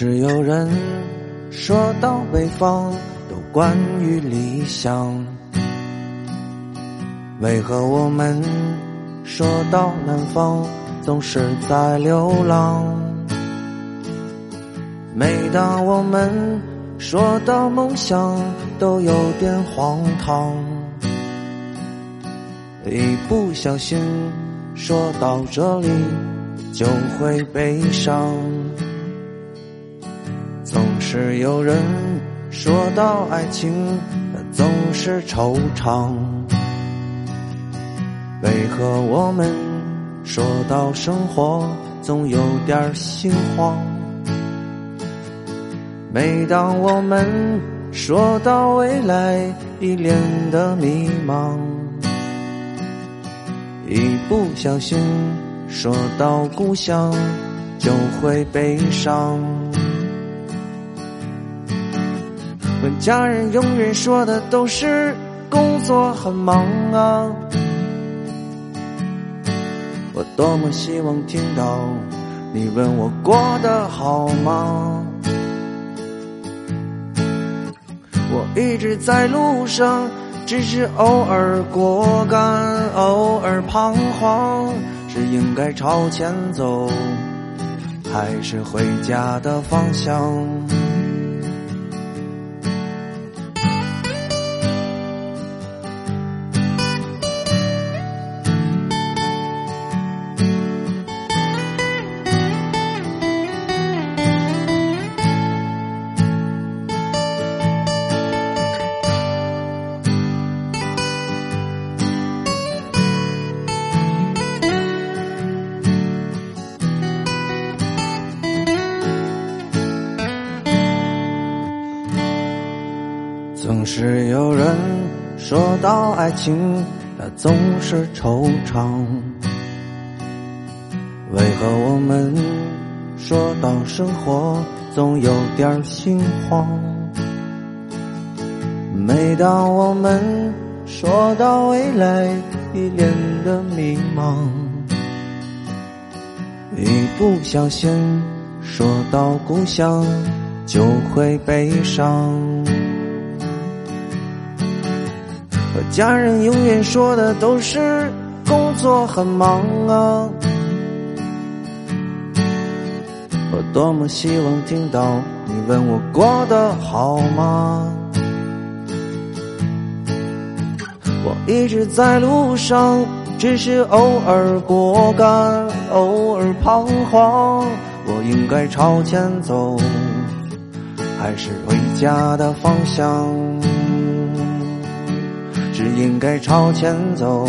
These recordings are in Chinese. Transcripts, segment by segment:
是有人说到北方都关于理想，为何我们说到南方总是在流浪？每当我们说到梦想，都有点荒唐，一不小心说到这里就会悲伤。是有人说到爱情，总是惆怅。为何我们说到生活，总有点心慌？每当我们说到未来，一脸的迷茫。一不小心说到故乡，就会悲伤。问家人永远说的都是工作很忙啊，我多么希望听到你问我过得好吗？我一直在路上，只是偶尔果敢，偶尔彷徨，是应该朝前走，还是回家的方向？有人说到爱情，他总是惆怅。为何我们说到生活，总有点心慌？每当我们说到未来，一脸的迷茫。一不小心说到故乡，就会悲伤。和家人永远说的都是工作很忙啊，我多么希望听到你问我过得好吗？我一直在路上，只是偶尔果敢，偶尔彷徨。我应该朝前走，还是回家的方向？是应该朝前走，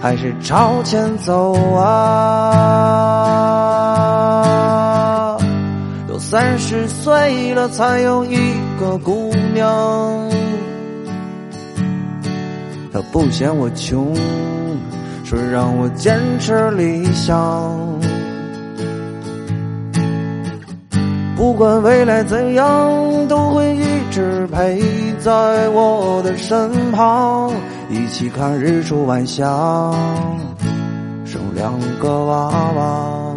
还是朝前走啊？都三十岁了，才有一个姑娘，她不嫌我穷，说让我坚持理想。不管未来怎样，都直陪在我的身旁，一起看日出晚霞，生两个娃娃。